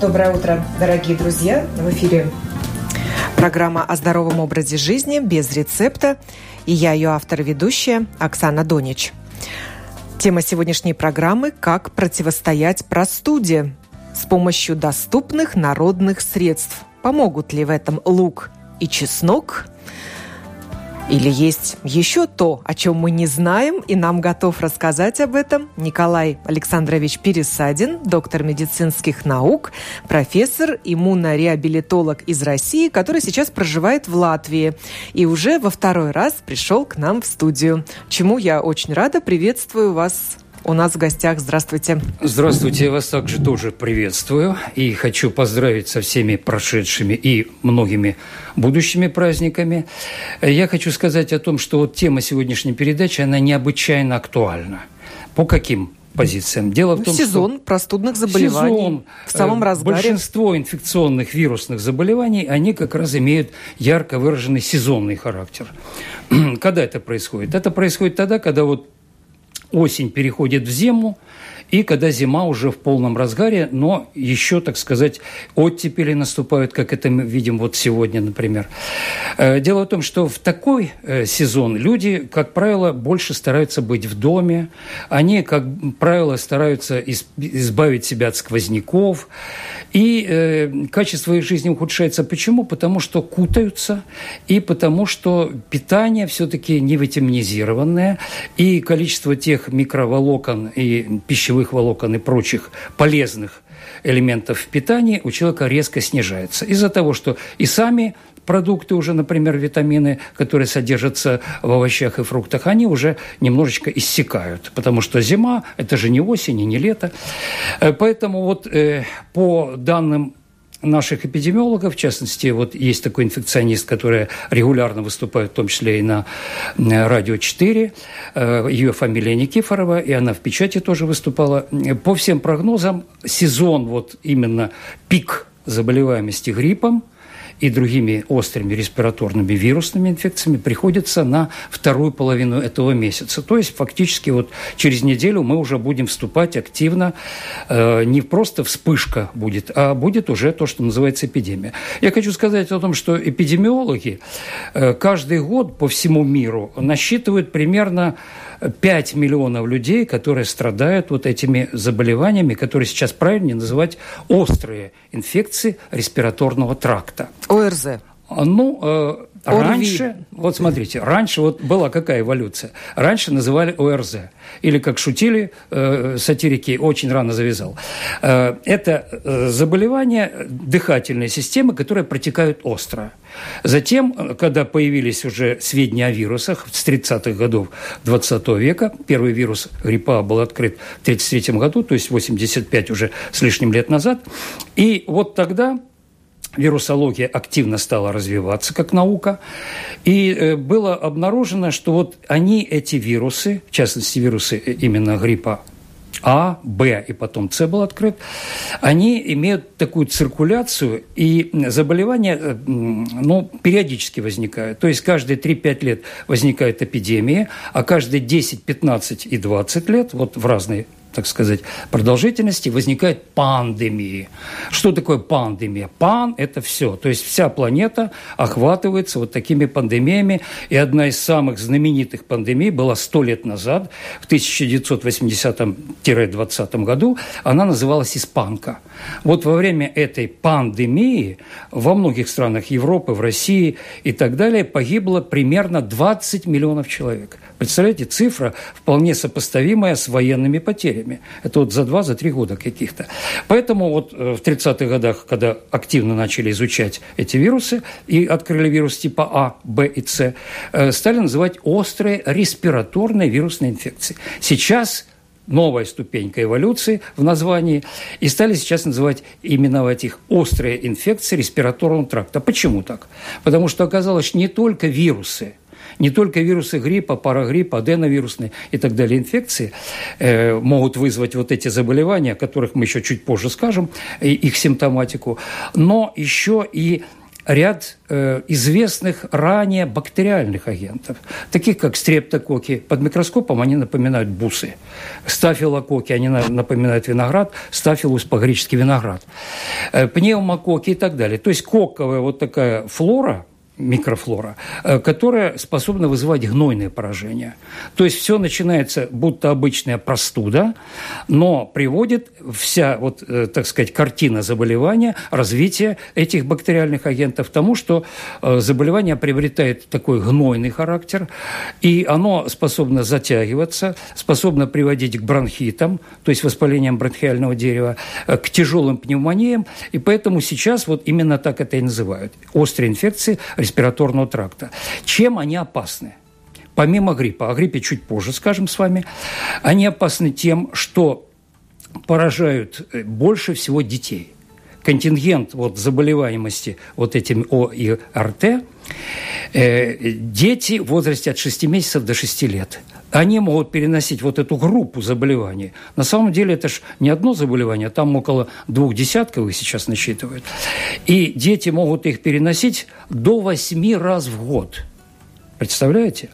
Доброе утро, дорогие друзья. В эфире программа о здоровом образе жизни без рецепта. И я ее автор-ведущая Оксана Донич. Тема сегодняшней программы – как противостоять простуде с помощью доступных народных средств. Помогут ли в этом лук и чеснок – или есть еще то, о чем мы не знаем, и нам готов рассказать об этом Николай Александрович Пересадин, доктор медицинских наук, профессор, иммунореабилитолог из России, который сейчас проживает в Латвии и уже во второй раз пришел к нам в студию, чему я очень рада. Приветствую вас у нас в гостях. Здравствуйте. Здравствуйте, я вас также тоже приветствую. И хочу поздравить со всеми прошедшими и многими будущими праздниками. Я хочу сказать о том, что вот тема сегодняшней передачи, она необычайно актуальна. По каким позициям. Дело в том, сезон что простудных заболеваний сезон, в самом э, разгаре. Большинство инфекционных вирусных заболеваний, они как раз имеют ярко выраженный сезонный характер. Когда это происходит? Это происходит тогда, когда вот осень переходит в зиму, и когда зима уже в полном разгаре, но еще, так сказать, оттепели наступают, как это мы видим вот сегодня, например. Э, дело в том, что в такой э, сезон люди, как правило, больше стараются быть в доме, они, как правило, стараются избавить себя от сквозняков, и э, качество их жизни ухудшается. Почему? Потому что кутаются, и потому что питание все-таки не витаминизированное, и количество тех микроволокон и пищевых волокон и прочих полезных элементов в питании у человека резко снижается. Из-за того, что и сами продукты уже, например, витамины, которые содержатся в овощах и фруктах, они уже немножечко иссякают, потому что зима – это же не осень и не лето. Э, поэтому вот э, по данным наших эпидемиологов, в частности, вот есть такой инфекционист, который регулярно выступает, в том числе и на радио 4, э, ее фамилия Никифорова, и она в печати тоже выступала. По всем прогнозам, сезон, вот именно пик заболеваемости гриппом – и другими острыми респираторными вирусными инфекциями приходится на вторую половину этого месяца. То есть фактически вот через неделю мы уже будем вступать активно, э, не просто вспышка будет, а будет уже то, что называется эпидемия. Я хочу сказать о том, что эпидемиологи э, каждый год по всему миру насчитывают примерно 5 миллионов людей, которые страдают вот этими заболеваниями, которые сейчас правильнее называть острые инфекции респираторного тракта. ОРЗ. Ну, э, раньше, вот смотрите, раньше вот была какая эволюция? Раньше называли ОРЗ. Или, как шутили э, сатирики, очень рано завязал. Э, это э, заболевание дыхательной системы, которые протекают остро. Затем, э, когда появились уже сведения о вирусах с 30-х годов 20 века, первый вирус гриппа был открыт в 1933 году, то есть 85 уже с лишним лет назад. И вот тогда вирусология активно стала развиваться как наука, и э, было обнаружено, что вот они, эти вирусы, в частности вирусы э, именно гриппа а, Б и потом С был открыт, они имеют такую циркуляцию, и заболевания э, ну, периодически возникают. То есть каждые 3-5 лет возникает эпидемия, а каждые 10, 15 и 20 лет, вот в разные так сказать, продолжительности возникает пандемии. Что такое пандемия? Пан – это все. То есть вся планета охватывается вот такими пандемиями. И одна из самых знаменитых пандемий была сто лет назад, в 1980-20 году. Она называлась «Испанка». Вот во время этой пандемии во многих странах Европы, в России и так далее погибло примерно 20 миллионов человек. Представляете, цифра вполне сопоставимая с военными потерями. Это вот за два, за три года каких-то. Поэтому вот э, в 30-х годах, когда активно начали изучать эти вирусы и открыли вирус типа А, Б и С, э, стали называть острые респираторные вирусные инфекции. Сейчас новая ступенька эволюции в названии, и стали сейчас называть, именовать их острые инфекции респираторного тракта. Почему так? Потому что оказалось, не только вирусы – не только вирусы гриппа, парагриппа, аденовирусные и так далее инфекции э, могут вызвать вот эти заболевания, о которых мы еще чуть позже скажем, и их симптоматику, но еще и ряд э, известных ранее бактериальных агентов, таких как стрептококи. Под микроскопом они напоминают бусы. Стафилококи, они напоминают виноград, стафилус по-гречески виноград. Э, пневмококи и так далее. То есть коковая вот такая флора – микрофлора, э, которая способна вызывать гнойные поражения. То есть все начинается будто обычная простуда, но приводит вся, вот, э, так сказать, картина заболевания, развитие этих бактериальных агентов к тому, что э, заболевание приобретает такой гнойный характер, и оно способно затягиваться, способно приводить к бронхитам, то есть воспалениям бронхиального дерева, к тяжелым пневмониям, и поэтому сейчас вот именно так это и называют. Острые инфекции респираторного тракта. Чем они опасны? Помимо гриппа, о гриппе чуть позже скажем с вами, они опасны тем, что поражают э, больше всего детей. Контингент вот заболеваемости вот этим О и РТ э, дети в возрасте от 6 месяцев до 6 лет – они могут переносить вот эту группу заболеваний. На самом деле это же не одно заболевание, там около двух десятков их сейчас насчитывают. И дети могут их переносить до восьми раз в год. Представляете?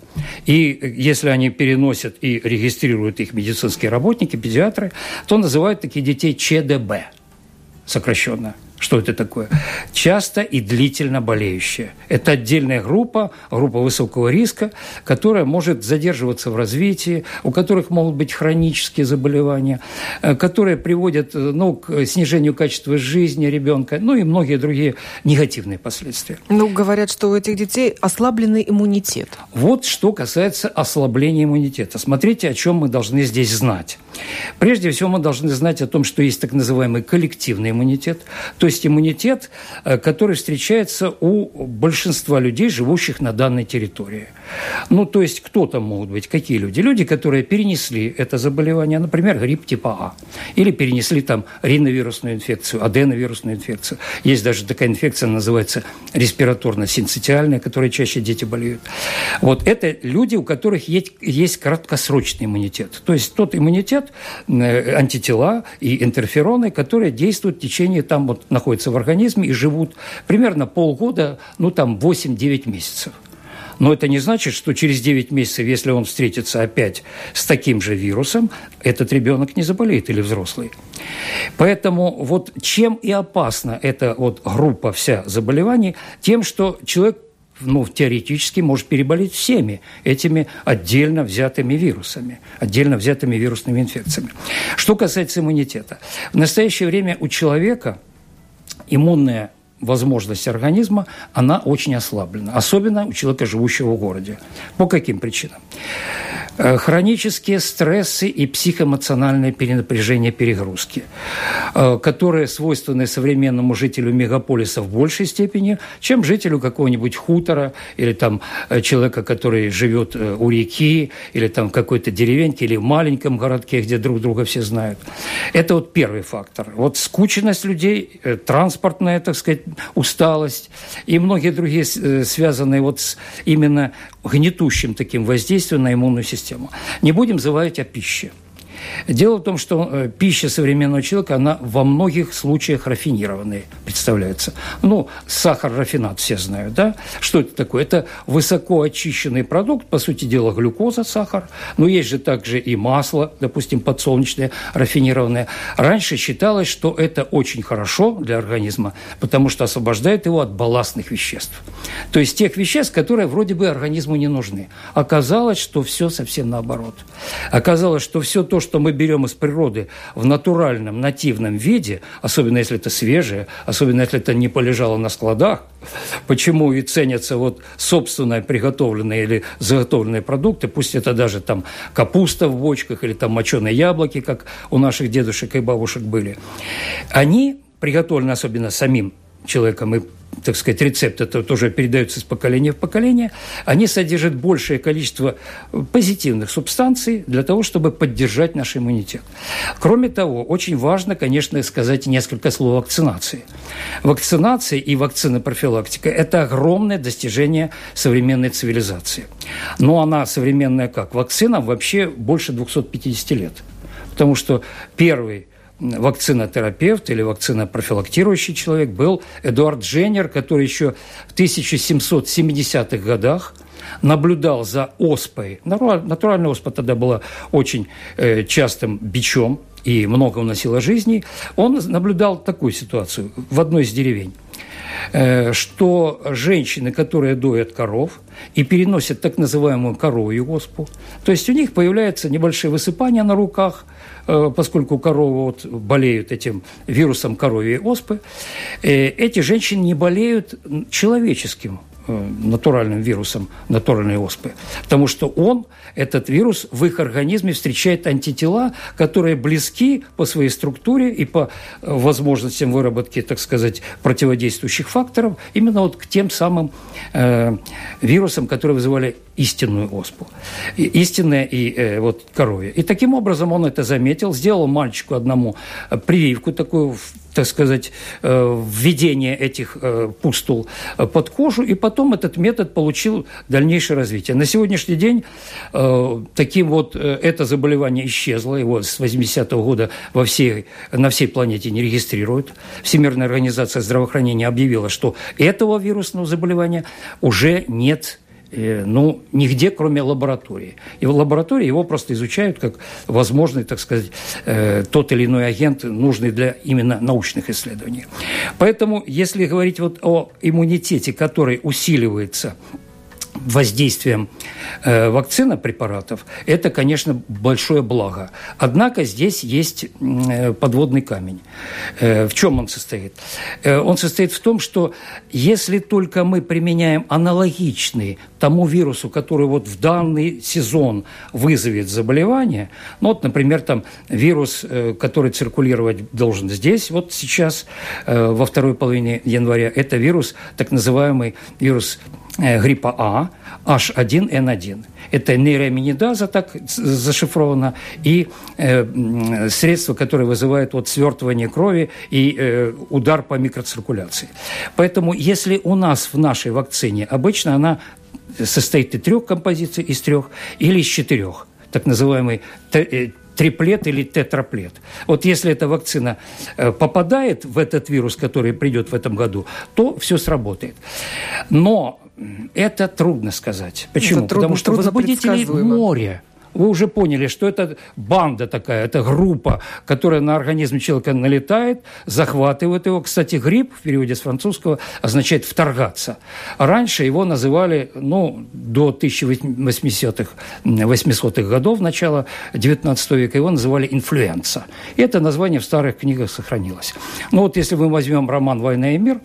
И если они переносят и регистрируют их медицинские работники, педиатры, то называют таких детей ЧДБ сокращенно. Что это такое? Часто и длительно болеющие. Это отдельная группа, группа высокого риска, которая может задерживаться в развитии, у которых могут быть хронические заболевания, э, которые приводят э, ну, к снижению качества жизни ребенка, ну и многие другие негативные последствия. Ну, говорят, что у этих детей ослабленный иммунитет. Вот что касается ослабления иммунитета. Смотрите, о чем мы должны здесь знать. Прежде всего, мы должны знать о том, что есть так называемый коллективный иммунитет, то есть иммунитет, э, который встречается у большинства людей, живущих на данной территории. Ну, то есть кто там могут быть, какие люди? Люди, которые перенесли это заболевание, например, грипп типа А, или перенесли там риновирусную инфекцию, аденовирусную инфекцию. Есть даже такая инфекция, называется респираторно-синцитиальная, которой чаще дети болеют. Вот это люди, у которых есть, есть краткосрочный иммунитет. То есть тот иммунитет, э, антитела и интерфероны, которые действуют в течение, там вот находятся в организме и живут примерно полгода, ну там 8-9 месяцев. Но это не значит, что через 9 месяцев, если он встретится опять с таким же вирусом, этот ребенок не заболеет или взрослый. Поэтому вот чем и опасна эта вот группа вся заболеваний, тем, что человек ну, теоретически может переболеть всеми этими отдельно взятыми вирусами, отдельно взятыми вирусными инфекциями. Что касается иммунитета. В настоящее время у человека иммунная возможность организма, она очень ослаблена. Особенно у человека, живущего в городе. По каким причинам? Э, хронические стрессы и психоэмоциональное перенапряжение перегрузки, э, которые свойственны современному жителю мегаполиса в большей степени, чем жителю какого-нибудь хутора или там э, человека, который живет у реки или там в какой-то деревеньке или в маленьком городке, где друг друга все знают. Это вот первый фактор. Вот скученность людей, транспортная, так сказать, усталость и многие другие связанные вот с именно гнетущим таким воздействием на иммунную систему. Не будем забывать о пище – Дело в том, что э, пища современного человека, она во многих случаях рафинированная представляется. Ну, сахар, рафинат все знают, да? Что это такое? Это высоко очищенный продукт, по сути дела, глюкоза, сахар. Но есть же также и масло, допустим, подсолнечное, рафинированное. Раньше считалось, что это очень хорошо для организма, потому что освобождает его от балластных веществ. То есть тех веществ, которые вроде бы организму не нужны. Оказалось, что все совсем наоборот. Оказалось, что все то, что мы берем из природы в натуральном, нативном виде, особенно если это свежее, особенно если это не полежало на складах, почему и ценятся вот собственные приготовленные или заготовленные продукты, пусть это даже там капуста в бочках или там моченые яблоки, как у наших дедушек и бабушек были, они приготовлены особенно самим человеком и так сказать, рецепт, это тоже передается из поколения в поколение, они содержат большее количество позитивных субстанций для того, чтобы поддержать наш иммунитет. Кроме того, очень важно, конечно, сказать несколько слов о вакцинации. Вакцинация и вакцина-профилактика – это огромное достижение современной цивилизации. Но она современная как? Вакцина вообще больше 250 лет. Потому что первый вакцинотерапевт или вакцинопрофилактирующий человек был Эдуард Дженнер, который еще в 1770-х годах наблюдал за оспой. Натуральная оспа тогда была очень э, частым бичом и много уносила жизней. Он наблюдал такую ситуацию в одной из деревень э, что женщины, которые доят коров и переносят так называемую коровью оспу, то есть у них появляются небольшие высыпания на руках, поскольку коровы вот болеют этим вирусом коровьей оспы, э, эти женщины не болеют человеческим Э, натуральным вирусом натуральной оспы. Потому что он, этот вирус, в их организме встречает антитела, которые близки по своей структуре и по э, возможностям выработки, так сказать, противодействующих факторов именно вот к тем самым э, вирусам, которые вызывали истинную оспу. Истинная и э, вот коровья. И таким образом он это заметил, сделал мальчику одному прививку такую так сказать, э, введение этих э, пустул э, под кожу, и потом этот метод получил дальнейшее развитие. На сегодняшний день таким вот это заболевание исчезло, его с 80-го года во всей, на всей планете не регистрируют. Всемирная организация здравоохранения объявила, что этого вирусного заболевания уже нет ну, нигде, кроме лаборатории. И в лаборатории его просто изучают как возможный, так сказать, э, тот или иной агент, нужный для именно научных исследований. Поэтому, если говорить вот о иммунитете, который усиливается воздействием э, вакцина препаратов, это, конечно, большое благо. Однако здесь есть э, подводный камень. Э, в чем он состоит? Он состоит в том, что если только мы применяем аналогичный тому вирусу, который вот в данный сезон вызовет заболевание, ну вот, например, там вирус, который циркулировать должен здесь, вот сейчас, во второй половине января, это вирус, так называемый вирус гриппа А, H1N1. Это нейроаминидаза, так зашифровано, и э, средство, которое вызывает вот свертывание крови и э, удар по микроциркуляции. Поэтому если у нас в нашей вакцине, обычно она состоит из трех композиций, из трех, или из четырех, так называемый э, триплет или тетраплет. Вот если эта вакцина э, попадает в этот вирус, который придет в этом году, то все сработает. Но это трудно сказать. Почему? Это трудно, Потому что возбудителей море. Вы уже поняли, что это банда такая, это группа, которая на организм человека налетает, захватывает его. Кстати, грипп в переводе с французского означает «вторгаться». Раньше его называли, ну, до 1800-х, 800-х годов, начала 19 века, его называли «инфлюенса». И это название в старых книгах сохранилось. Ну вот если мы возьмем роман «Война и мир»,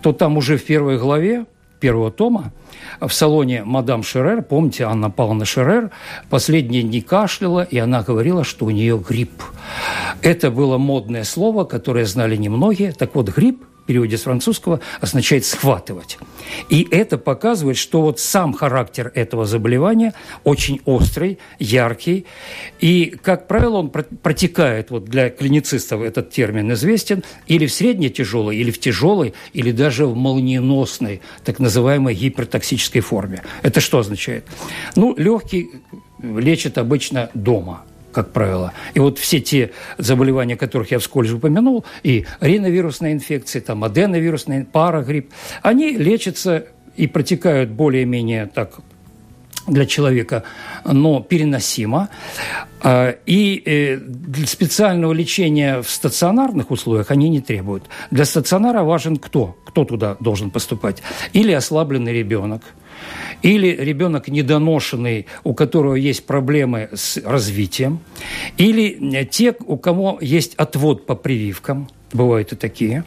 то там уже в первой главе первого тома в салоне мадам Шерер, помните, Анна Павловна Шерер, последняя не кашляла, и она говорила, что у нее грипп. Это было модное слово, которое знали немногие. Так вот, грипп переводе с французского означает «схватывать». И это показывает, что вот сам характер этого заболевания очень острый, яркий. И, как правило, он протекает, вот для клиницистов этот термин известен, или в средне тяжелой, или в тяжелой, или даже в молниеносной, так называемой гипертоксической форме. Это что означает? Ну, легкий лечат обычно дома – как правило. И вот все те заболевания, которых я вскользь упомянул, и риновирусная инфекция, там, аденовирусная, парагрипп, они лечатся и протекают более-менее так для человека, но переносимо. А, и э, специального лечения в стационарных условиях они не требуют. Для стационара важен кто? Кто туда должен поступать? Или ослабленный ребенок – или ребенок недоношенный, у которого есть проблемы с развитием, или те, у кого есть отвод по прививкам, бывают и такие,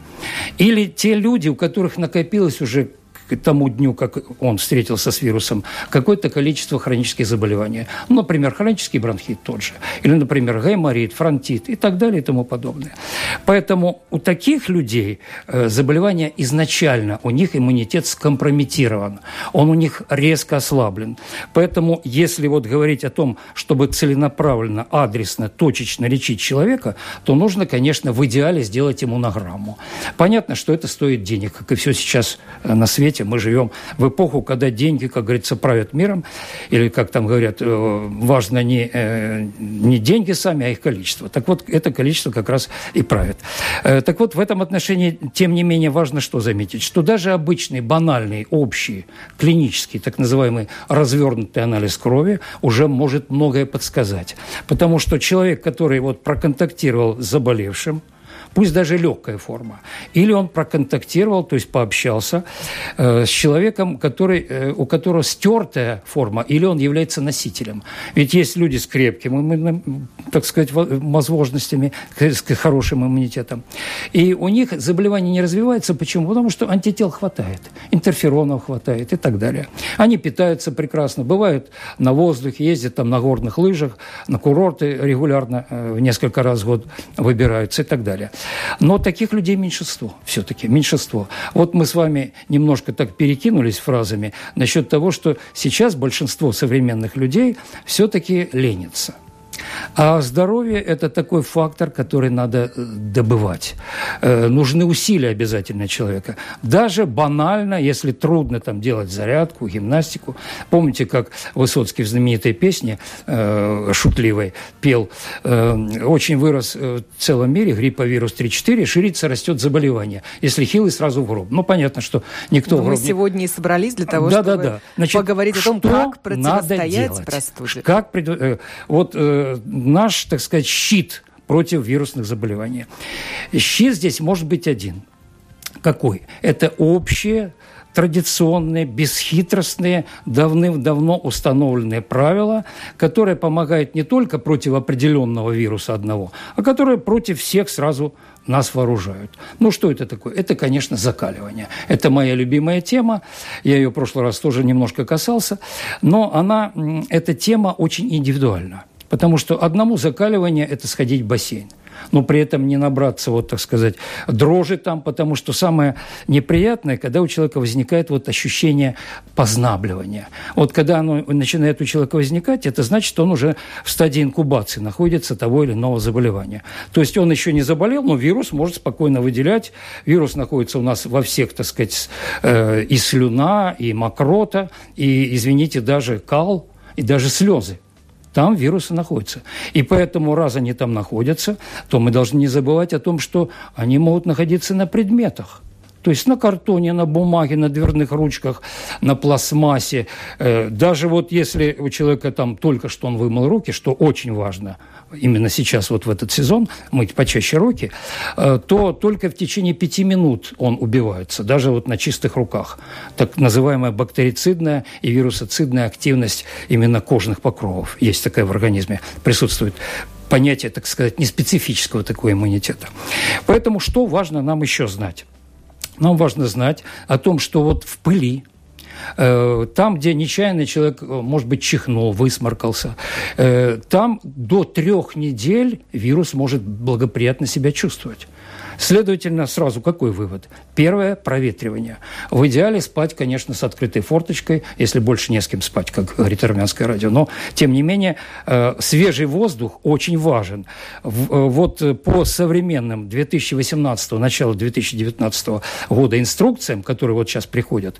или те люди, у которых накопилось уже к тому дню, как он встретился с вирусом, какое-то количество хронических заболеваний. Ну, например, хронический бронхит тот же. Или, например, гайморит, фронтит и так далее и тому подобное. Поэтому у таких людей э, заболевание изначально, у них иммунитет скомпрометирован. Он у них резко ослаблен. Поэтому, если вот говорить о том, чтобы целенаправленно, адресно, точечно лечить человека, то нужно, конечно, в идеале сделать иммунограмму. Понятно, что это стоит денег, как и все сейчас э, на свете допустим, мы живем в эпоху, когда деньги, как говорится, правят миром, или, как там говорят, э, важно не, э, не деньги сами, а их количество. Так вот, это количество как раз и правит. Э, так вот, в этом отношении, тем не менее, важно что заметить, что даже обычный, банальный, общий, клинический, так называемый развернутый анализ крови уже может многое подсказать. Потому что человек, который вот проконтактировал с заболевшим, пусть даже легкая форма. Или он проконтактировал, то есть пообщался э, с человеком, который, э, у которого стертая форма, или он является носителем. Ведь есть люди с крепким, так сказать, возможностями, с хорошим иммунитетом. И у них заболевание не развивается. Почему? Потому что антител хватает, интерферонов хватает и так далее. Они питаются прекрасно, бывают на воздухе, ездят там на горных лыжах, на курорты регулярно, э, несколько раз в год выбираются и так далее. Но таких людей меньшинство все-таки, меньшинство. Вот мы с вами немножко так перекинулись фразами насчет того, что сейчас большинство современных людей все-таки ленится. А здоровье – это такой фактор, который надо э, добывать. Э, нужны усилия обязательно человека. Даже банально, если трудно там делать зарядку, гимнастику. Помните, как Высоцкий в знаменитой песне э, шутливой пел э, «Очень вырос в целом мире грипповирус 3-4, ширится, растет заболевание. Если хилый, сразу в гроб». Ну, понятно, что никто Но в гроб... Мы сегодня и собрались для того, да, чтобы да, да. Значит, поговорить о том, как противостоять простуде. Как, э, вот наш, так сказать, щит против вирусных заболеваний. Щит здесь может быть один. Какой? Это общее традиционные, бесхитростные, давным-давно установленные правила, которые помогают не только против определенного вируса одного, а которые против всех сразу нас вооружают. Ну, что это такое? Это, конечно, закаливание. Это моя любимая тема. Я ее в прошлый раз тоже немножко касался. Но она, эта тема очень индивидуальна. Потому что одному закаливание – это сходить в бассейн но при этом не набраться, вот так сказать, дрожи там, потому что самое неприятное, когда у человека возникает вот ощущение познабливания. Вот когда оно начинает у человека возникать, это значит, что он уже в стадии инкубации находится того или иного заболевания. То есть он еще не заболел, но вирус может спокойно выделять. Вирус находится у нас во всех, так сказать, э, и слюна, и мокрота, и, извините, даже кал, и даже слезы там вирусы находятся. И поэтому, раз они там находятся, то мы должны не забывать о том, что они могут находиться на предметах. То есть на картоне, на бумаге, на дверных ручках, на пластмассе. Э, даже вот если у человека там только что он вымыл руки, что очень важно – именно сейчас, вот в этот сезон, мыть почаще руки, э, то только в течение пяти минут он убивается, даже вот на чистых руках. Так называемая бактерицидная и вирусоцидная активность именно кожных покровов есть такая в организме, присутствует понятие, так сказать, неспецифического такого иммунитета. Поэтому что важно нам еще знать? Нам важно знать о том, что вот в пыли, Э, там, где нечаянно человек, э, может быть, чихнул, высморкался, э, там до трех недель вирус может благоприятно себя чувствовать. Следовательно, сразу какой вывод? Первое – проветривание. В идеале спать, конечно, с открытой форточкой, если больше не с кем спать, как говорит армянское радио. Но, тем не менее, э, свежий воздух очень важен. Э, вот по современным 2018 начала 2019 года инструкциям, которые вот сейчас приходят,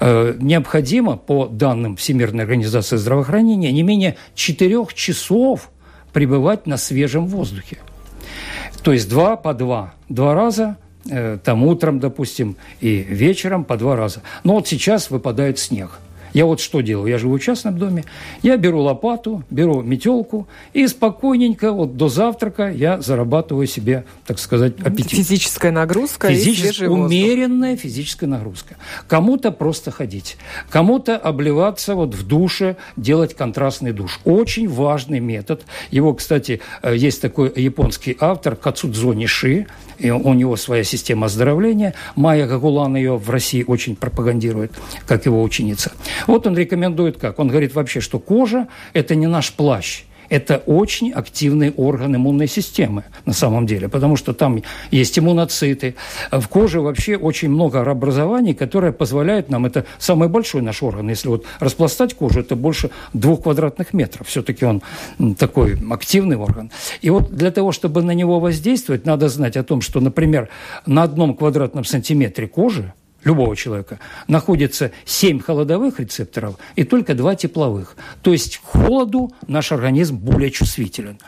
э, необходимо, по данным Всемирной организации здравоохранения, не менее 4 часов пребывать на свежем воздухе. То есть два по два. Два раза э, там утром, допустим, и вечером по два раза. Но вот сейчас выпадает снег. Я вот что делаю? Я живу в частном доме. Я беру лопату, беру метелку и спокойненько вот до завтрака я зарабатываю себе, так сказать, аппетит. Физическая нагрузка Физичес... и Умеренная физическая нагрузка. Кому-то просто ходить. Кому-то обливаться вот в душе, делать контрастный душ. Очень важный метод. Его, кстати, э, есть такой японский автор Кацудзо Ниши и у него своя система оздоровления. Майя Гагулан ее в России очень пропагандирует, как его ученица. Вот он рекомендует как? Он говорит вообще, что кожа – это не наш плащ, это очень активный орган иммунной системы на самом деле, потому что там есть иммуноциты. В коже вообще очень много образований, которые позволяют нам, это самый большой наш орган, если вот распластать кожу, это больше двух квадратных метров. Все-таки он такой активный орган. И вот для того, чтобы на него воздействовать, надо знать о том, что, например, на одном квадратном сантиметре кожи любого человека, находится 7 холодовых рецепторов и только 2 тепловых. То есть к холоду наш организм более чувствителен.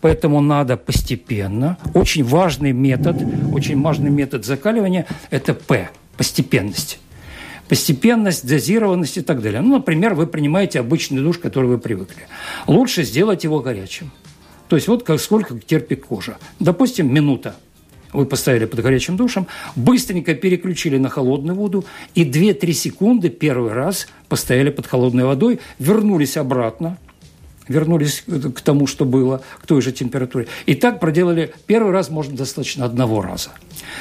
Поэтому надо постепенно. Очень важный метод, очень важный метод закаливания – это П – постепенность постепенность, дозированность и так далее. Ну, например, вы принимаете обычный душ, который вы привыкли. Лучше сделать его горячим. То есть вот как, сколько терпит кожа. Допустим, минута вы поставили под горячим душем, быстренько переключили на холодную воду и 2-3 секунды первый раз постояли под холодной водой, вернулись обратно, вернулись к тому, что было, к той же температуре. И так проделали первый раз, можно достаточно одного раза.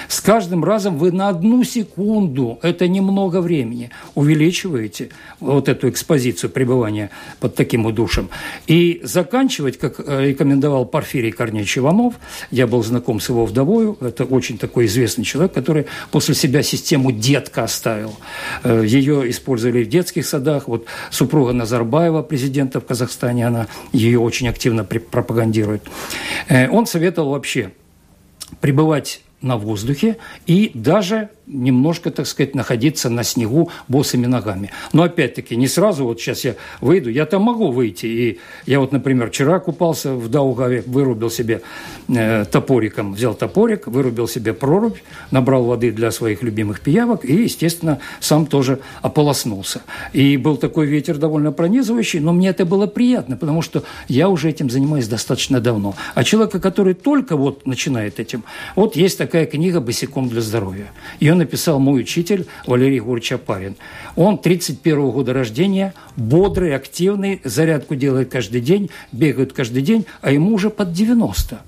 С каждым разом вы на одну секунду, это немного времени, увеличиваете вот эту экспозицию пребывания под таким удушем. И заканчивать, как э, рекомендовал Порфирий Корнеевич Иванов, я был знаком с его вдовою, это очень такой известный человек, который после себя систему детка оставил. Э, Ее использовали в детских садах. Вот супруга Назарбаева, президента в Казахстане, она ее очень активно пропагандирует. Э, он советовал вообще пребывать на воздухе и даже немножко, так сказать, находиться на снегу босыми ногами. Но опять-таки не сразу, вот сейчас я выйду, я там могу выйти. И я вот, например, вчера купался в Даугаве, вырубил себе э, топориком, взял топорик, вырубил себе прорубь, набрал воды для своих любимых пиявок и, естественно, сам тоже ополоснулся. И был такой ветер довольно пронизывающий, но мне это было приятно, потому что я уже этим занимаюсь достаточно давно. А человека, который только вот начинает этим, вот есть такая книга «Босиком для здоровья». Ее ее написал мой учитель Валерий Егорович Апарин. Он 31 года рождения, бодрый, активный, зарядку делает каждый день, бегает каждый день, а ему уже под 90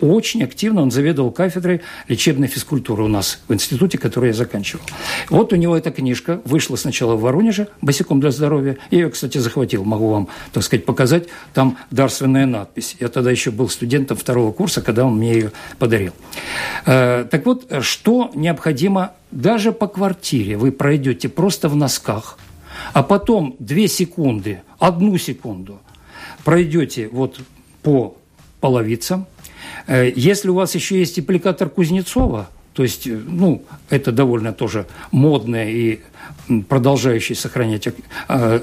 очень активно он заведовал кафедрой лечебной физкультуры у нас в институте, который я заканчивал. Вот у него эта книжка вышла сначала в Воронеже «Босиком для здоровья». Я ее, кстати, захватил, могу вам, так сказать, показать. Там дарственная надпись. Я тогда еще был студентом второго курса, когда он мне ее подарил. Э, так вот, что необходимо даже по квартире? Вы пройдете просто в носках, а потом две секунды, одну секунду пройдете вот по половицам, если у вас еще есть аппликатор Кузнецова, то есть, э, ну, это довольно тоже модное и продолжающее сохранять э,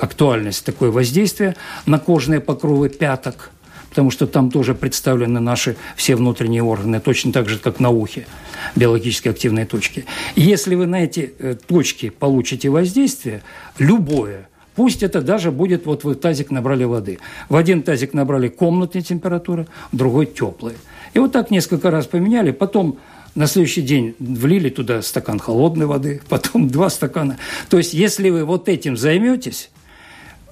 актуальность такое воздействие на кожные покровы пяток, потому что там тоже представлены наши все внутренние органы, точно так же, как на ухе, биологически активные точки. если вы на эти точки получите воздействие, любое – Пусть это даже будет, вот вы тазик набрали воды. В один тазик набрали комнатной температуры, в другой теплой. И вот так несколько раз поменяли, потом на следующий день влили туда стакан холодной воды, потом два стакана. То есть, если вы вот этим займетесь,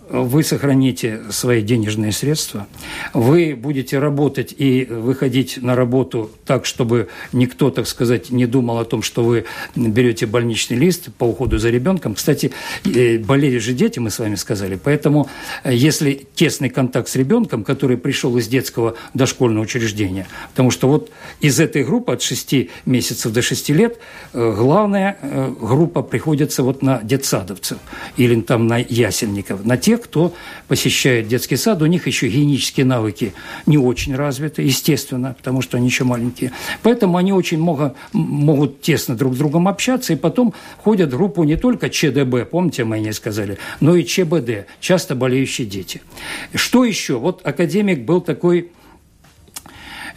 вы сохраните свои денежные средства, вы будете работать и выходить на работу так, чтобы никто, так сказать, не думал о том, что вы берете больничный лист по уходу за ребенком. Кстати, э, болели же дети, мы с вами сказали, поэтому э, если тесный контакт с ребенком, который пришел из детского дошкольного учреждения, потому что вот из этой группы от 6 месяцев до 6 лет э, главная группа приходится вот на детсадовцев или там на ясельников, на тех, кто посещает детский сад, у них еще гигиенические навыки не очень развиты, естественно, потому что они еще маленькие. Поэтому они очень много, могут тесно друг с другом общаться, и потом ходят в группу не только ЧДБ, помните, мы не сказали, но и ЧБД, часто болеющие дети. Что еще? Вот академик был такой,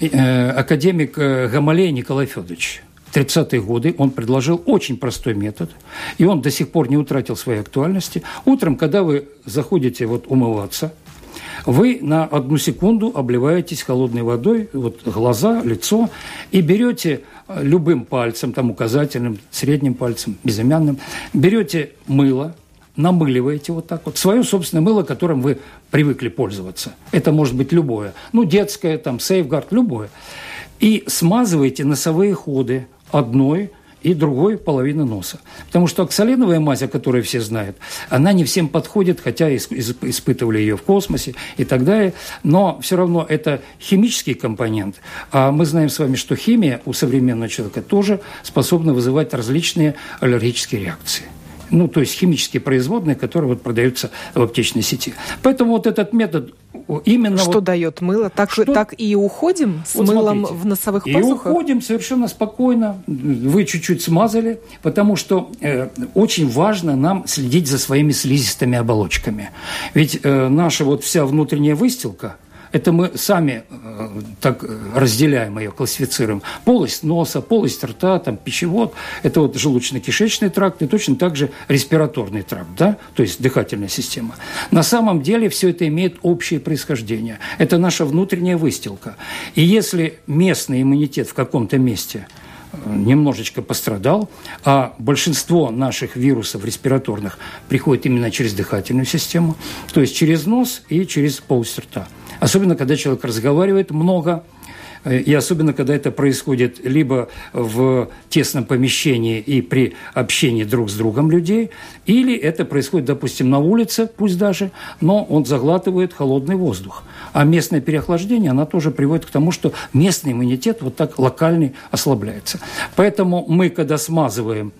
э, академик э, Гамалей Николай Федорович – 30-е годы он предложил очень простой метод, и он до сих пор не утратил своей актуальности. Утром, когда вы заходите вот умываться, вы на одну секунду обливаетесь холодной водой, вот глаза, лицо, и берете любым пальцем, там указательным, средним пальцем, безымянным, берете мыло, намыливаете вот так вот, свое собственное мыло, которым вы привыкли пользоваться. Это может быть любое, ну, детское, там, сейфгард, любое. И смазываете носовые ходы, одной и другой половины носа. Потому что оксалиновая мазь, о которой все знают, она не всем подходит, хотя испытывали ее в космосе и так далее, но все равно это химический компонент. А мы знаем с вами, что химия у современного человека тоже способна вызывать различные аллергические реакции ну, то есть химические производные, которые вот продаются в аптечной сети. Поэтому вот этот метод Именно что вот, дает мыло? Так, что, так и уходим с вот мылом смотрите, в носовых и пазухах? И уходим совершенно спокойно. Вы чуть-чуть смазали, потому что э, очень важно нам следить за своими слизистыми оболочками. Ведь э, наша вот вся внутренняя выстилка – это мы сами э, так разделяем ее, классифицируем. Полость носа, полость рта, там, пищевод – это вот желудочно-кишечный тракт и точно так же респираторный тракт, да, то есть дыхательная система. На самом деле все это имеет общее происхождение. Это наша внутренняя выстилка. И если местный иммунитет в каком-то месте э, немножечко пострадал, а большинство наших вирусов респираторных приходит именно через дыхательную систему, то есть через нос и через полость рта – Особенно, когда человек разговаривает много, э, и особенно, когда это происходит либо в тесном помещении и при общении друг с другом людей, или это происходит, допустим, на улице, пусть даже, но он заглатывает холодный воздух. А местное переохлаждение, оно тоже приводит к тому, что местный иммунитет вот так локальный ослабляется. Поэтому мы, когда смазываем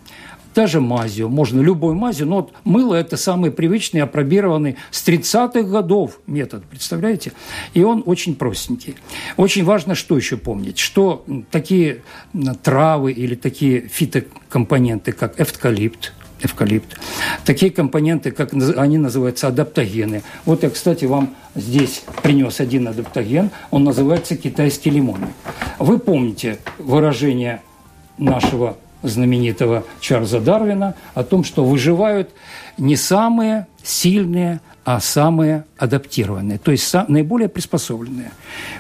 даже мазью, можно любой мазью, но вот мыло – это самый привычный, опробированный с 30-х годов метод, представляете? И он очень простенький. Очень важно, что еще помнить, что такие травы или такие фитокомпоненты, как эвкалипт, эвкалипт. Такие компоненты, как они называются адаптогены. Вот я, кстати, вам здесь принес один адаптоген, он называется китайский лимонник. Вы помните выражение нашего знаменитого Чарльза Дарвина о том, что выживают не самые сильные, а самые адаптированные, то есть наиболее приспособленные.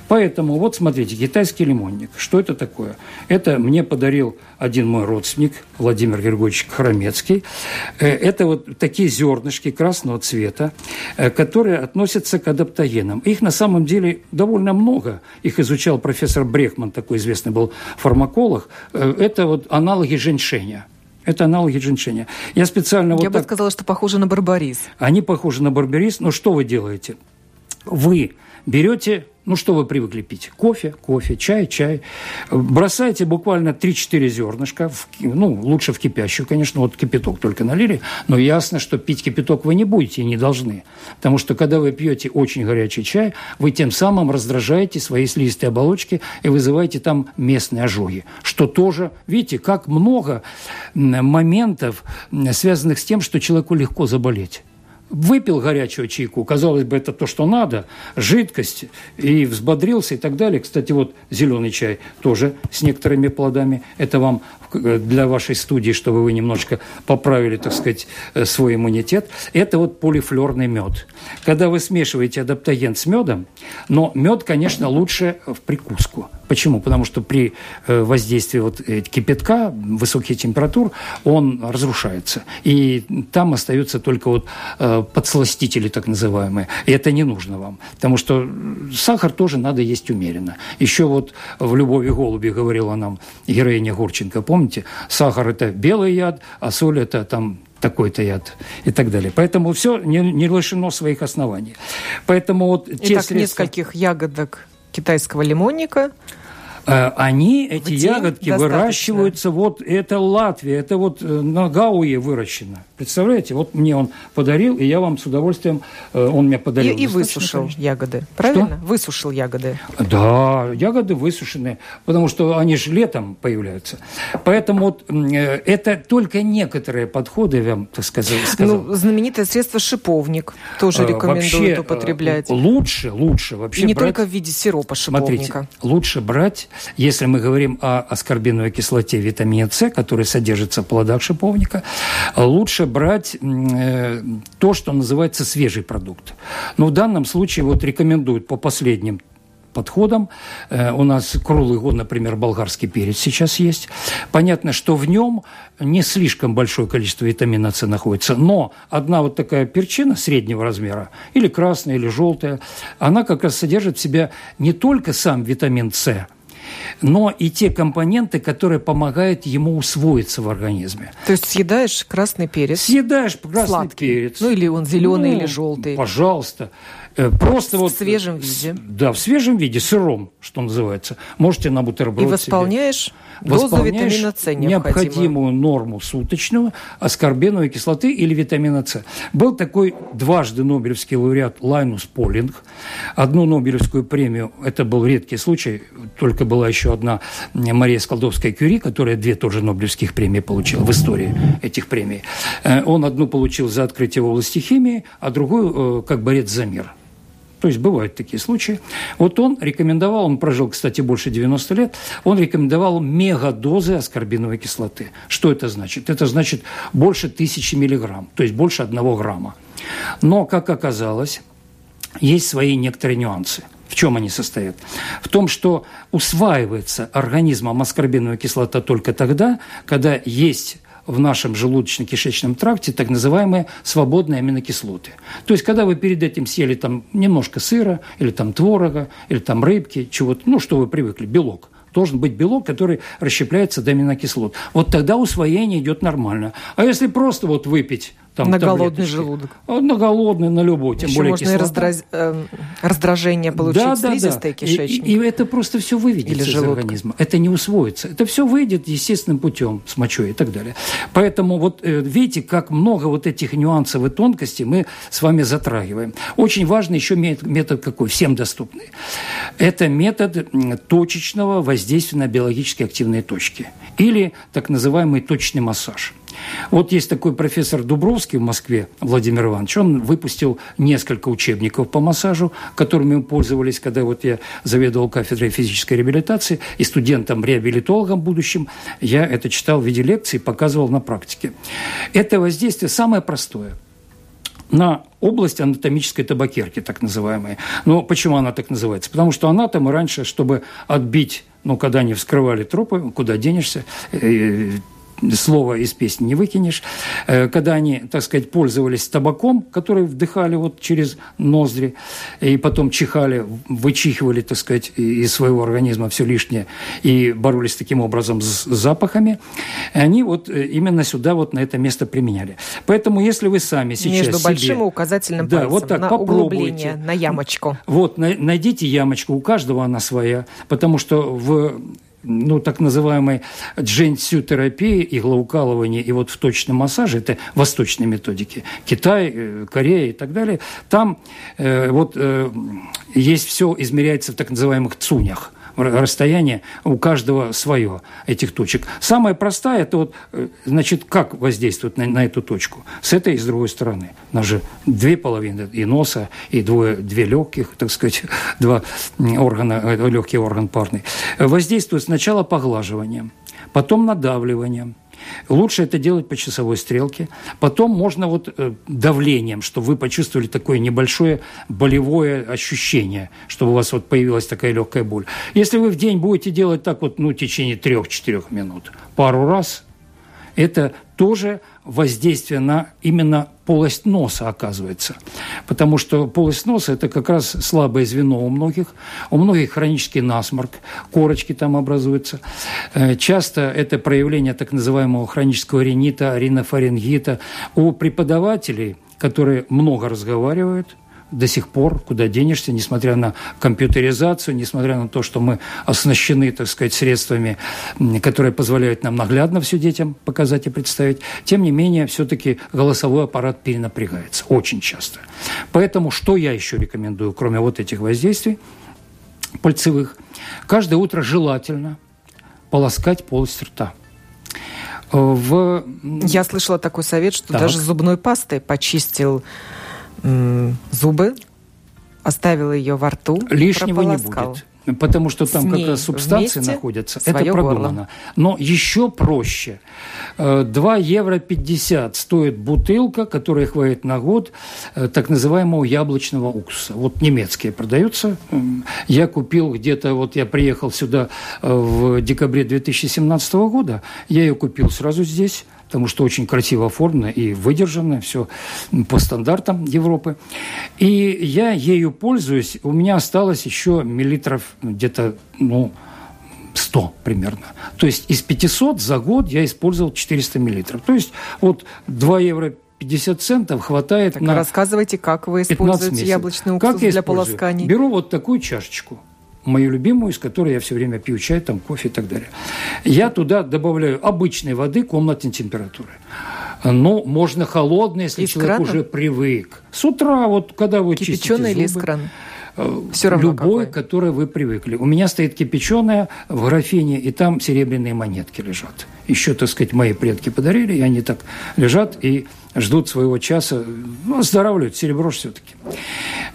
Поэтому вот смотрите, китайский лимонник. Что это такое? Это мне подарил один мой родственник, Владимир Григорьевич Хромецкий. Э, это вот такие зернышки красного цвета, э, которые относятся к адаптогенам. Их на самом деле довольно много. Их изучал профессор Брехман, такой известный был фармаколог. Э, это вот аналоги женьшеня. Это аналоги джиншеня. Я специально... Я вот бы так... сказала, что похоже на барбарис. Они похожи на барбарис, но что вы делаете? Вы берете ну, что вы привыкли пить? Кофе, кофе, чай, чай. Бросайте буквально 3-4 зернышка, в, ну, лучше в кипящую, конечно, вот кипяток только налили, но ясно, что пить кипяток вы не будете и не должны. Потому что, когда вы пьете очень горячий чай, вы тем самым раздражаете свои слизистые оболочки и вызываете там местные ожоги. Что тоже, видите, как много моментов, связанных с тем, что человеку легко заболеть выпил горячего чайку, казалось бы, это то, что надо, жидкость, и взбодрился и так далее. Кстати, вот зеленый чай тоже с некоторыми плодами. Это вам э, для вашей студии, чтобы вы немножечко поправили, так сказать, э, свой иммунитет. Это вот полифлорный мед. Когда вы смешиваете адаптоген с медом, но мед, конечно, лучше в прикуску. Почему? Потому что при э, воздействии вот кипятка, высоких температур, он разрушается. И там остается только вот подсластители так называемые. И это не нужно вам. Потому что сахар тоже надо есть умеренно. Еще вот в «Любови голуби» говорила нам героиня Гурченко, помните? Сахар – это белый яд, а соль – это там такой-то яд и так далее. Поэтому все не, не лишено своих оснований. Поэтому вот Итак, те средства... нескольких ягодок китайского лимонника – они, эти ягодки, достаточно. выращиваются, вот это Латвия, это вот э, на Гауе выращено. Представляете, вот мне он подарил, и я вам с удовольствием, э, он мне подарил. И, и высушил конечно. ягоды, правильно? Что? Высушил ягоды. Да, ягоды высушены, потому что они же летом появляются. Поэтому вот это только некоторые подходы, я вам так сказал. сказал. Ну, знаменитое средство шиповник тоже рекомендуют вообще, употреблять. Лучше, лучше вообще И не брать... только в виде сиропа шиповника. Смотрите, лучше брать если мы говорим о аскорбиновой кислоте витамине С, который содержится в плодах шиповника, лучше брать э, то, что называется свежий продукт. Но в данном случае вот рекомендуют по последним подходом. Э, у нас круглый год, например, болгарский перец сейчас есть. Понятно, что в нем не слишком большое количество витамина С находится, но одна вот такая перчина среднего размера, или красная, или желтая, она как раз содержит в себе не только сам витамин С, но и те компоненты, которые помогают ему усвоиться в организме. То есть съедаешь красный перец? Съедаешь красный Сладкий. перец. Ну или он зеленый ну, или желтый. Пожалуйста. Э, просто в вот... В свежем виде. Да, в свежем виде, сыром, что называется. Можете на бутерброд И восполняешь себе. Дозу витамина С необходимую норму суточного аскорбиновой кислоты или витамина С. Был такой дважды Нобелевский лауреат Лайнус Полинг. Одну Нобелевскую премию, это был редкий случай, только была еще одна Мария Сколдовская-Кюри, которая две тоже Нобелевских премии получила в истории этих премий. Э, он одну получил за открытие в области химии, а другую э, как борец за мир. То есть бывают такие случаи. Вот он рекомендовал, он прожил, кстати, больше 90 лет, он рекомендовал мегадозы аскорбиновой кислоты. Что это значит? Это значит больше тысячи миллиграмм, то есть больше одного грамма. Но, как оказалось, есть свои некоторые нюансы. В чем они состоят? В том, что усваивается организмом аскорбиновая кислота только тогда, когда есть в нашем желудочно-кишечном тракте так называемые свободные аминокислоты. То есть, когда вы перед этим съели там немножко сыра, или там творога, или там рыбки, чего-то, ну, что вы привыкли, белок – должен быть белок, который расщепляется до аминокислот. Вот тогда усвоение идет нормально. А если просто вот выпить там, на голодный желудок. А, на голодный, на любой, тем Еще более можно кислота. и раздраз... э, раздражение получить да, да, слизистой да. кишечник. И, и, и это просто все выведется Или из желудка. организма. Это не усвоится. Это все выйдет естественным путем с мочой и так далее. Поэтому вот э, видите, как много вот этих нюансов и тонкостей мы с вами затрагиваем. Очень важный еще метод какой, всем доступный. Это метод точечного воздействия на биологически активные точки. Или так называемый точный массаж. Вот есть такой профессор Дубровский в Москве, Владимир Иванович, он выпустил несколько учебников по массажу, которыми мы пользовались, когда вот я заведовал кафедрой физической реабилитации, и студентам-реабилитологам будущим я это читал в виде лекций, показывал на практике. Это воздействие самое простое – на область анатомической табакерки, так называемой. Но почему она так называется? Потому что анатомы раньше, чтобы отбить, ну, когда они вскрывали трупы, куда денешься, э, слова из песни не выкинешь. Э, когда они, так сказать, пользовались табаком, который вдыхали вот через ноздри, и потом чихали, вычихивали, так сказать, из своего организма все лишнее, и боролись таким образом с запахами, они вот э, именно сюда, вот на это место применяли. Поэтому, если вы сами сейчас Между себе, большим и указательным да, пальцем вот так, на попробуйте. на ямочку. Вот, найдите ямочку, у каждого она своя, потому что в ну, так называемой джентсю-терапии, иглоукалывания и вот в точном массаже, это восточные методики, Китай, э, Корея и так далее, там э, вот э, есть все измеряется в так называемых цунях расстояние у каждого свое этих точек. Самая простая, это вот, э, значит, как воздействует на, на эту точку? С этой и с другой стороны. У нас же две половины, и носа, и двое, две легких, так сказать, два органа, э, легкий орган парный. Воздействует сначала поглаживанием, потом надавливанием, Лучше это делать по часовой стрелке. Потом можно вот э, давлением, чтобы вы почувствовали такое небольшое болевое ощущение, чтобы у вас вот появилась такая легкая боль. Если вы в день будете делать так вот, ну, в течение трех-четырех минут, пару раз, это тоже воздействие на именно полость носа оказывается. Потому что полость носа – это как раз слабое звено у многих. У многих хронический насморк, корочки там образуются. Э, часто это проявление так называемого хронического ринита, ринофарингита. У преподавателей, которые много разговаривают – до сих пор, куда денешься, несмотря на компьютеризацию, несмотря на то, что мы оснащены, так сказать, средствами, которые позволяют нам наглядно все детям показать и представить, тем не менее, все-таки голосовой аппарат перенапрягается очень часто. Поэтому что я еще рекомендую, кроме вот этих воздействий пальцевых? Каждое утро желательно полоскать полость рта. В... Я слышала такой совет, что так. даже зубной пастой почистил зубы, оставил ее во рту. Лишнего не будет. Потому что там как раз субстанции находятся. Это продумано. Горло. Но еще проще. 2 э, евро 50 стоит бутылка, которая хватит на год э, так называемого яблочного уксуса. Вот немецкие продаются. Я купил где-то, вот я приехал сюда э, в декабре 2017 года, я ее купил сразу здесь потому что очень красиво оформлено и выдержано, все по стандартам Европы. И я ею пользуюсь, у меня осталось еще миллилитров где-то, ну, 100 примерно. То есть из 500 за год я использовал 400 миллилитров. То есть вот 2 евро 50 центов хватает так на Рассказывайте, как вы используете яблочный уксус как я для использую? полосканий. Беру вот такую чашечку, мою любимую, из которой я все время пью чай, там, кофе и так далее. Я туда добавляю обычной воды комнатной температуры. Ну, можно холодной, если из человек крана? уже привык. С утра, вот когда вы чистите Кипяченый или из зубы, крана? э, Всё равно любой, какой. который вы привыкли. У меня стоит кипяченая в графине, и там серебряные монетки лежат. Еще, так сказать, мои предки подарили, и они так лежат и ждут своего часа. Ну, оздоравливают, серебро все-таки.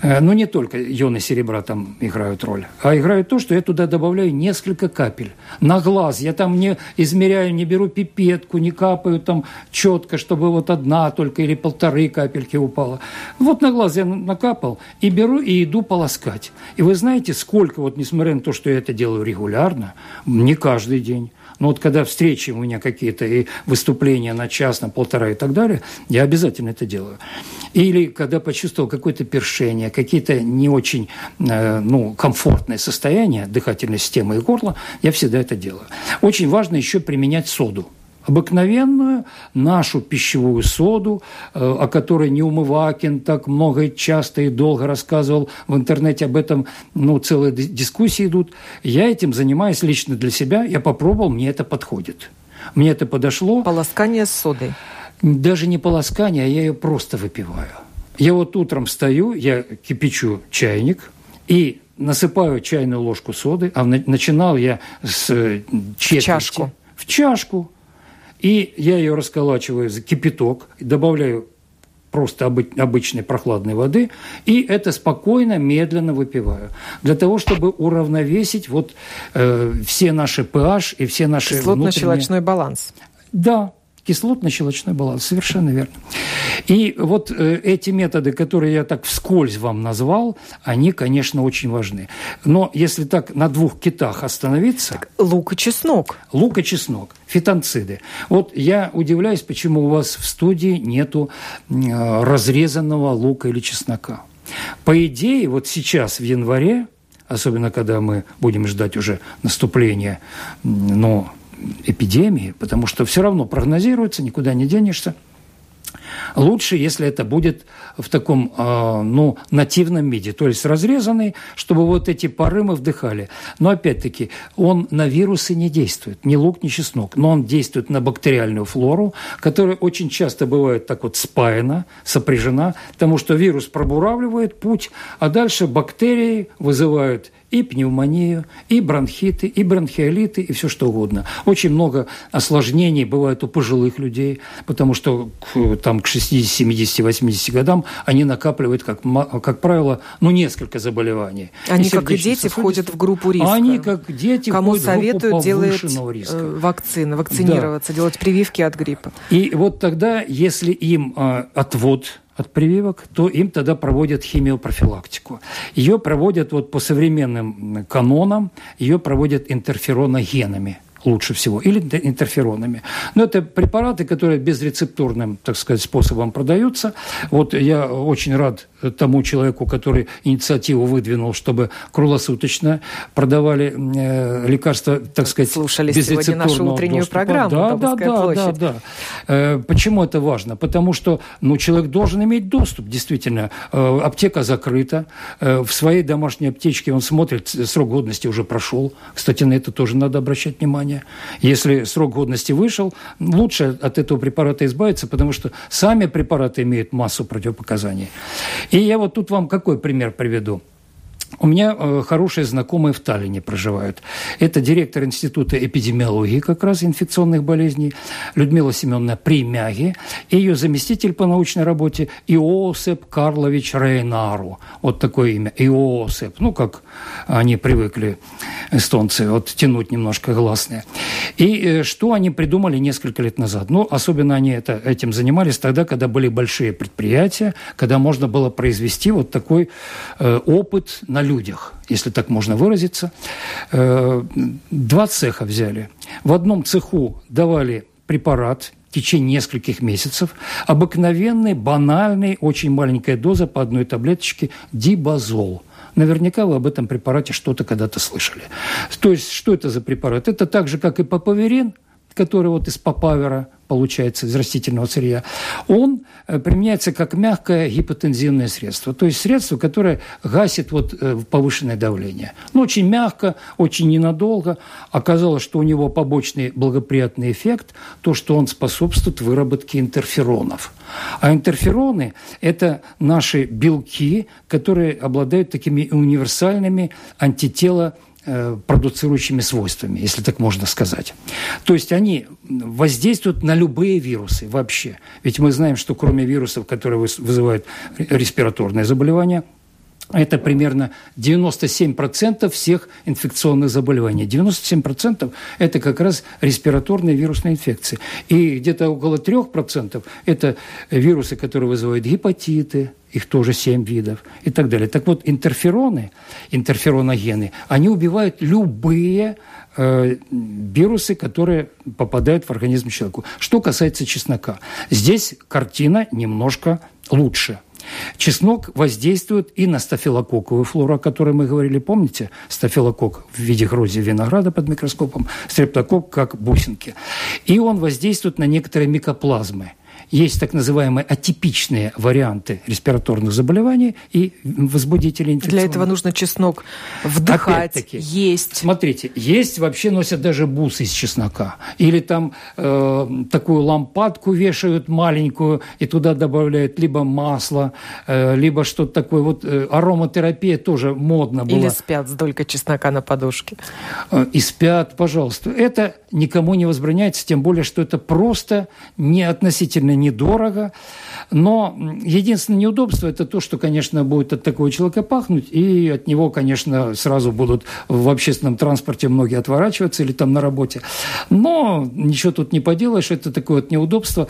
Но не только ионы серебра там играют роль, а играют то, что я туда добавляю несколько капель на глаз. Я там не измеряю, не беру пипетку, не капаю там четко, чтобы вот одна только или полторы капельки упала. Вот на глаз я накапал и беру и иду полоскать. И вы знаете, сколько вот, несмотря на то, что я это делаю регулярно, не каждый день, но вот когда встречи у меня какие-то и выступления на час, на полтора и так далее, я обязательно это делаю. Или когда почувствовал какое-то першение, какие-то не очень э, ну, комфортное состояние дыхательной системы и горла, я всегда это делаю. Очень важно еще применять соду обыкновенную нашу пищевую соду, э, о которой Неумывакин так много и часто и долго рассказывал в интернете об этом, ну, целые ди- дискуссии идут. Я этим занимаюсь лично для себя, я попробовал, мне это подходит. Мне это подошло. Полоскание с содой. Даже не полоскание, а я ее просто выпиваю. Я вот утром встаю, я кипячу чайник и насыпаю чайную ложку соды, а на- начинал я с э, четверти. чашку. В чашку. И я ее расколачиваю за кипяток, добавляю просто обы- обычной прохладной воды, и это спокойно, медленно выпиваю. Для того, чтобы уравновесить вот э, все наши pH и все наши внутренние... Кислотно-щелочной баланс. Да, кислотно-щелочной баланс, совершенно верно. И вот э, эти методы, которые я так вскользь вам назвал, они, конечно, очень важны. Но если так на двух китах остановиться, Лук и чеснок. лук и чеснок, фитонциды. Вот я удивляюсь, почему у вас в студии нету э, разрезанного лука или чеснока. По идее, вот сейчас в январе, особенно когда мы будем ждать уже наступления, м, ну, эпидемии, потому что все равно прогнозируется, никуда не денешься. Лучше, если это будет в таком, э, ну, нативном виде, то есть разрезанный, чтобы вот эти пары мы вдыхали. Но опять-таки, он на вирусы не действует, ни лук, ни чеснок, но он действует на бактериальную флору, которая очень часто бывает так вот спаяна, сопряжена, потому что вирус пробуравливает путь, а дальше бактерии вызывают и пневмонию, и бронхиты, и бронхиолиты, и все что угодно. Очень много осложнений бывает у пожилых людей, потому что к, там, к 60, 70, 80 годам они накапливают, как, как правило, ну, несколько заболеваний. Они, как и дети, входят в группу риска. Они, как дети, Кому советуют делать повышенного риска. э, вакцины, вакцинироваться, делать прививки от гриппа. И вот тогда, если им э, отвод от прививок, то им тогда проводят химиопрофилактику. Ее проводят вот по современным канонам, ее проводят интерфероногенами лучше всего, или инте- интерферонами. Но это препараты, которые безрецептурным, так сказать, способом продаются. Вот я очень рад тому человеку, который инициативу выдвинул, чтобы круглосуточно продавали э, лекарства, так сказать, Слушали сегодня нашу утреннюю доступа. программу Да, да, «Домовская да, площадь». да, да. Э, Почему это важно? Потому что ну, человек должен иметь доступ, действительно. Э, Аптека закрыта. В своей домашней аптечке он смотрит, срок годности уже прошел. Кстати, на это тоже надо обращать внимание. Если срок годности вышел, лучше от этого препарата избавиться, потому что сами препараты имеют массу противопоказаний. И я вот тут вам какой пример приведу. У меня э, хорошие знакомые в Таллине проживают. Это директор Института эпидемиологии как раз инфекционных болезней Людмила Семеновна Примяги и ее заместитель по научной работе Иосеп Карлович Рейнару. Вот такое имя. Иосеп. Ну, как они привыкли, эстонцы, вот тянуть немножко гласные. И э, что они придумали несколько лет назад? Ну, особенно они это, этим занимались тогда, когда были большие предприятия, когда можно было произвести вот такой э, опыт на людях, если так можно выразиться. Э, два цеха взяли. В одном цеху давали препарат в течение нескольких месяцев. Обыкновенный, банальный, очень маленькая доза по одной таблеточке дибазол. Наверняка вы об этом препарате что-то когда-то слышали. То есть, что это за препарат? Это так же, как и папаверин, который вот из папавера получается из растительного сырья, он э, применяется как мягкое гипотензивное средство, то есть средство, которое гасит вот э, повышенное давление. Ну, очень мягко, очень ненадолго. Оказалось, что у него побочный благоприятный эффект, то, что он способствует выработке интерферонов. А интерфероны – это наши белки, которые обладают такими универсальными антитела Э, продуцирующими свойствами, если так можно сказать. То есть они воздействуют на любые вирусы вообще. Ведь мы знаем, что кроме вирусов, которые вызывают респираторные заболевания, это примерно 97% всех инфекционных заболеваний. 97% это как раз респираторные вирусные инфекции. И где-то около 3% это вирусы, которые вызывают гепатиты, их тоже 7 видов и так далее. Так вот, интерфероны, интерфероногены, они убивают любые э, вирусы, которые попадают в организм человеку. Что касается чеснока, здесь картина немножко лучше – Чеснок воздействует и на стафилококковую флору, о которой мы говорили, помните? Стафилокок в виде грози винограда под микроскопом, стрептокок как бусинки. И он воздействует на некоторые микоплазмы – есть так называемые атипичные варианты респираторных заболеваний и возбудителей инфекционных. Для этого нужно чеснок вдыхать, есть. Смотрите, есть вообще носят даже бусы из чеснока. Или там э, такую лампадку вешают маленькую и туда добавляют либо масло, э, либо что-то такое. Вот э, ароматерапия тоже модно была. Или спят с долькой чеснока на подушке. Э, и спят, пожалуйста. Это никому не возбраняется, тем более, что это просто не относительно недорого. Но единственное неудобство – это то, что, конечно, будет от такого человека пахнуть, и от него, конечно, сразу будут в общественном транспорте многие отворачиваться или там на работе. Но ничего тут не поделаешь, это такое вот неудобство.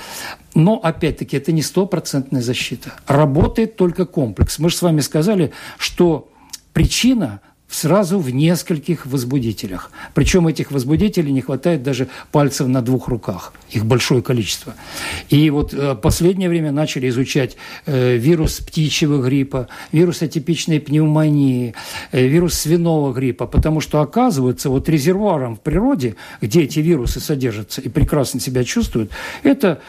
Но, опять-таки, это не стопроцентная защита. Работает только комплекс. Мы же с вами сказали, что причина – сразу в нескольких возбудителях. Причем этих возбудителей не хватает даже пальцев на двух руках. Их большое количество. И вот э, последнее время начали изучать э, вирус птичьего гриппа, вирус атипичной пневмонии, э, вирус свиного гриппа, потому что оказывается вот резервуаром в природе, где эти вирусы содержатся и прекрасно себя чувствуют, это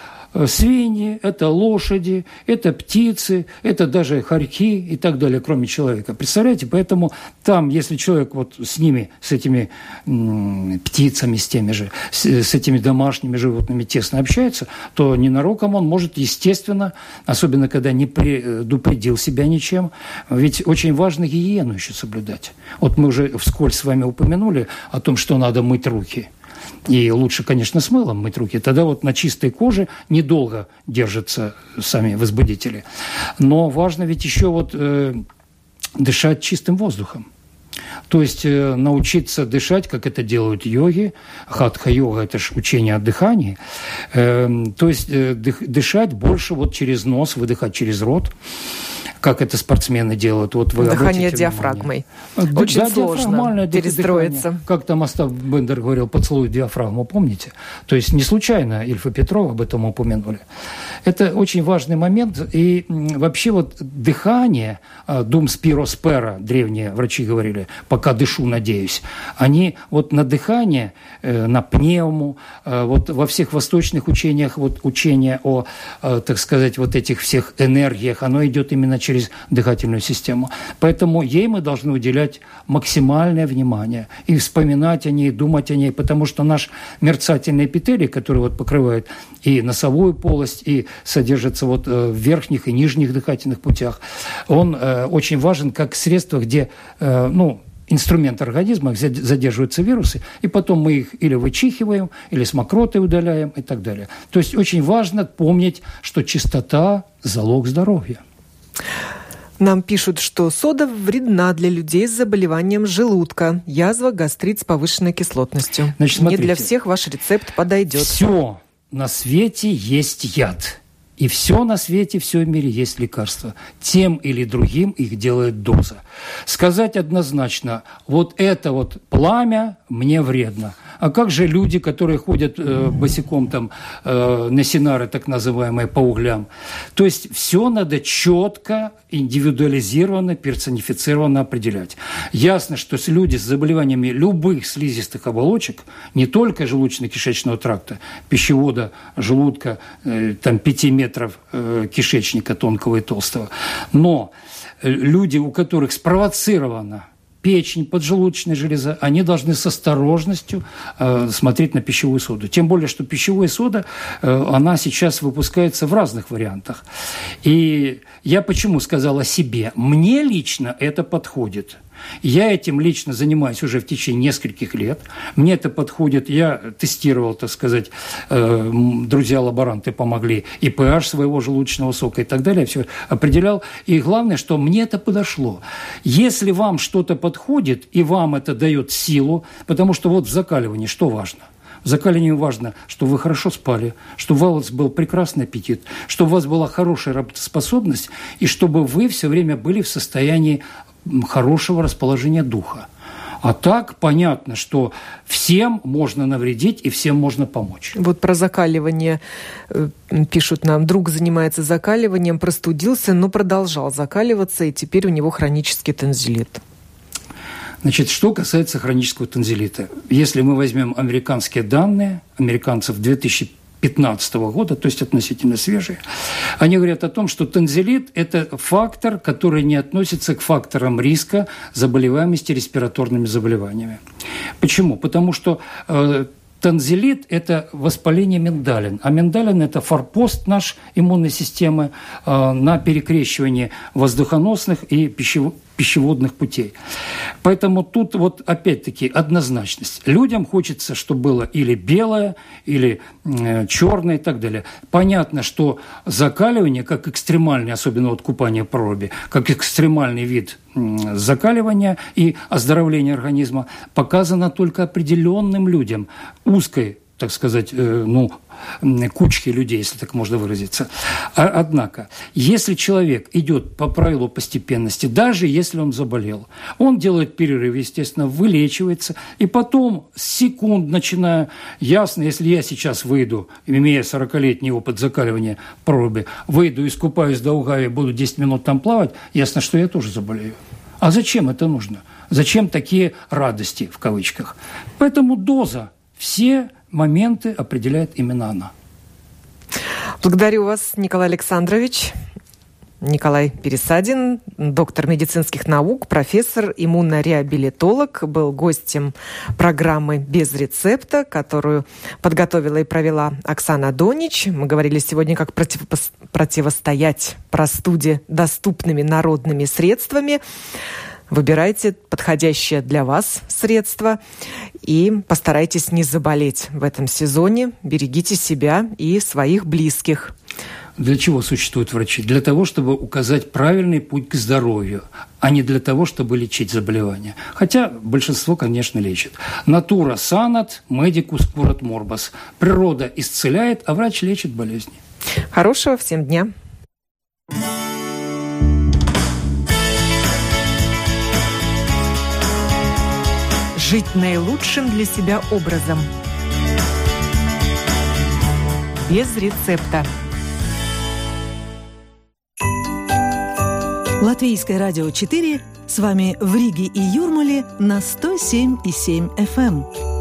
свиньи, это лошади, это птицы, это даже хорьки и так далее, кроме человека. Представляете? Поэтому там, если человек вот с ними, с этими птицами, с теми же, с, с этими домашними животными тесно общается, то ненароком он может, естественно, особенно когда не предупредил себя ничем, ведь очень важно гигиену еще соблюдать. Вот мы уже вскользь с вами упомянули о том, что надо мыть руки – и лучше, конечно, с мылом мыть руки. Тогда вот на чистой коже недолго держатся сами возбудители. Но важно ведь еще вот э, дышать чистым воздухом. То есть э, научиться дышать, как это делают йоги. Хатха-йога – это же учение о дыхании. Э, то есть э, дышать больше вот через нос, выдыхать через рот как это спортсмены делают. Вот вы Дыхание диафрагмой. Внимание. Очень да, сложно перестроиться. Дыхание. Как там Остап Бендер говорил, поцелуй диафрагму, помните? То есть не случайно Ильфа Петрова об этом упомянули. Это очень важный момент. И вообще вот дыхание, а, дум спироспера, древние врачи говорили, пока дышу, надеюсь, они вот на дыхание, э, на пневму, э, вот во всех восточных учениях, вот учение о, э, так сказать, вот этих всех энергиях, оно идет именно через дыхательную систему. Поэтому ей мы должны уделять максимальное внимание и вспоминать о ней, думать о ней, потому что наш мерцательный эпителий, который вот покрывает и носовую полость, и содержится вот э, в верхних и нижних дыхательных путях, он э, очень важен как средство, где, э, ну, инструмент организма, где задерживаются вирусы, и потом мы их или вычихиваем, или с мокротой удаляем и так далее. То есть очень важно помнить, что чистота – залог здоровья. Нам пишут, что сода вредна для людей с заболеванием желудка, язва, гастрит с повышенной кислотностью. Значит, смотрите, Не для всех ваш рецепт подойдет. Все на свете есть яд. И все на свете, все в мире есть лекарства. Тем или другим их делает доза. Сказать однозначно, вот это вот пламя мне вредно, А как же люди, которые ходят э, босиком там э, на синары, так называемые, по углям? То есть все надо четко, индивидуализированно, персонифицированно определять. Ясно, что люди с заболеваниями любых слизистых оболочек, не только желудочно-кишечного тракта, пищевода, желудка, э, там 5 метров э, кишечника тонкого и толстого, но э, люди, у которых спровоцировано печень, поджелудочная железа, они должны с осторожностью э, смотреть на пищевую соду. Тем более, что пищевая сода, э, она сейчас выпускается в разных вариантах. И я почему сказал о себе? Мне лично это подходит. Я этим лично занимаюсь уже в течение нескольких лет. Мне это подходит. Я тестировал, так сказать, э, друзья-лаборанты помогли, и pH своего желудочного сока и так далее. Все определял. И главное, что мне это подошло. Если вам что-то подходит, и вам это дает силу, потому что вот в закаливании что важно? В закаливании важно, чтобы вы хорошо спали, чтобы у вас был прекрасный аппетит, чтобы у вас была хорошая работоспособность, и чтобы вы все время были в состоянии хорошего расположения духа. А так понятно, что всем можно навредить и всем можно помочь. Вот про закаливание э, пишут нам. Друг занимается закаливанием, простудился, но продолжал закаливаться, и теперь у него хронический танзелит. Значит, что касается хронического танзелита. Если мы возьмем американские данные, американцев 2000 2015 года, то есть относительно свежие, они говорят о том, что танзелит – это фактор, который не относится к факторам риска заболеваемости респираторными заболеваниями. Почему? Потому что э, Танзелит – это воспаление миндалин, а миндалин – это форпост наш иммунной системы э, на перекрещивание воздухоносных и пищевых пищеводных путей. Поэтому тут вот опять-таки однозначность. Людям хочется, чтобы было или белое, или э, черное и так далее. Понятно, что закаливание, как экстремальный, особенно вот купание проруби, как экстремальный вид закаливания и оздоровления организма, показано только определенным людям узкой так сказать, э, ну, кучки людей, если так можно выразиться. А, однако, если человек идет по правилу постепенности, даже если он заболел, он делает перерыв, естественно, вылечивается, и потом секунд, начиная, ясно, если я сейчас выйду, имея 40-летний опыт закаливания проруби, выйду, искупаюсь до Угави, буду 10 минут там плавать, ясно, что я тоже заболею. А зачем это нужно? Зачем такие радости, в кавычках? Поэтому доза. Все моменты определяет именно она. Благодарю вас, Николай Александрович. Николай Пересадин, доктор медицинских наук, профессор, иммунореабилитолог, был гостем программы «Без рецепта», которую подготовила и провела Оксана Донич. Мы говорили сегодня, как противостоять простуде доступными народными средствами. Выбирайте подходящее для вас средство и постарайтесь не заболеть в этом сезоне. Берегите себя и своих близких. Для чего существуют врачи? Для того, чтобы указать правильный путь к здоровью, а не для того, чтобы лечить заболевания. Хотя большинство, конечно, лечит. Натура санат, медикус курат морбас. Природа исцеляет, а врач лечит болезни. Хорошего всем дня. Жить наилучшим для себя образом. Без рецепта. Латвийское радио 4 с вами в Риге и Юрмале на 107,7 FM.